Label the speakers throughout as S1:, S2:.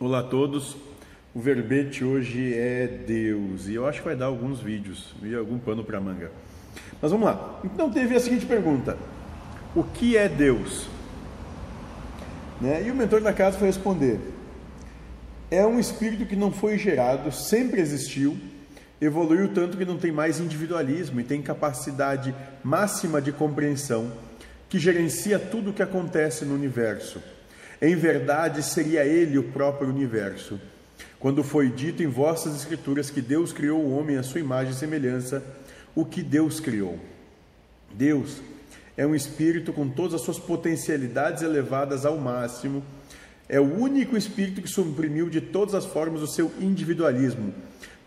S1: Olá a todos. O verbete hoje é Deus e eu acho que vai dar alguns vídeos e algum pano para manga. Mas vamos lá. Então teve a seguinte pergunta: O que é Deus? Né? E o mentor da casa foi responder: É um espírito que não foi gerado, sempre existiu, evoluiu tanto que não tem mais individualismo e tem capacidade máxima de compreensão, que gerencia tudo o que acontece no universo em verdade, seria ele o próprio universo. Quando foi dito em vossas escrituras que Deus criou o homem à sua imagem e semelhança, o que Deus criou? Deus é um espírito com todas as suas potencialidades elevadas ao máximo. É o único espírito que suprimiu de todas as formas o seu individualismo.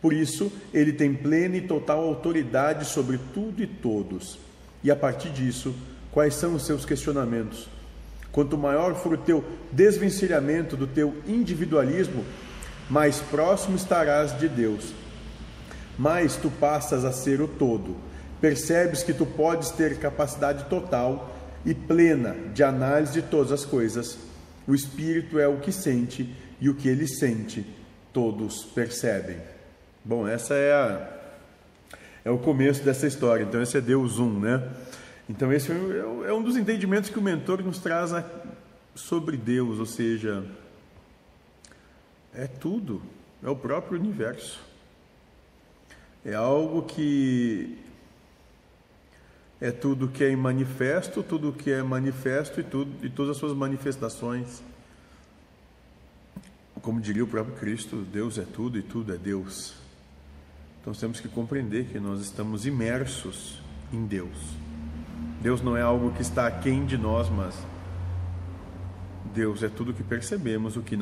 S1: Por isso, ele tem plena e total autoridade sobre tudo e todos. E a partir disso, quais são os seus questionamentos? Quanto maior for o teu desvencilhamento do teu individualismo, mais próximo estarás de Deus. Mais tu passas a ser o todo. Percebes que tu podes ter capacidade total e plena de análise de todas as coisas. O espírito é o que sente e o que ele sente, todos percebem. Bom, essa é a é o começo dessa história. Então esse é Deus 1, né? Então, esse é, é um dos entendimentos que o mentor nos traz sobre Deus, ou seja, é tudo, é o próprio universo. É algo que é tudo que é manifesto, tudo que é manifesto e, tudo, e todas as suas manifestações. Como diria o próprio Cristo, Deus é tudo e tudo é Deus. Então temos que compreender que nós estamos imersos em Deus. Deus não é algo que está aquém de nós, mas Deus é tudo o que percebemos, o que não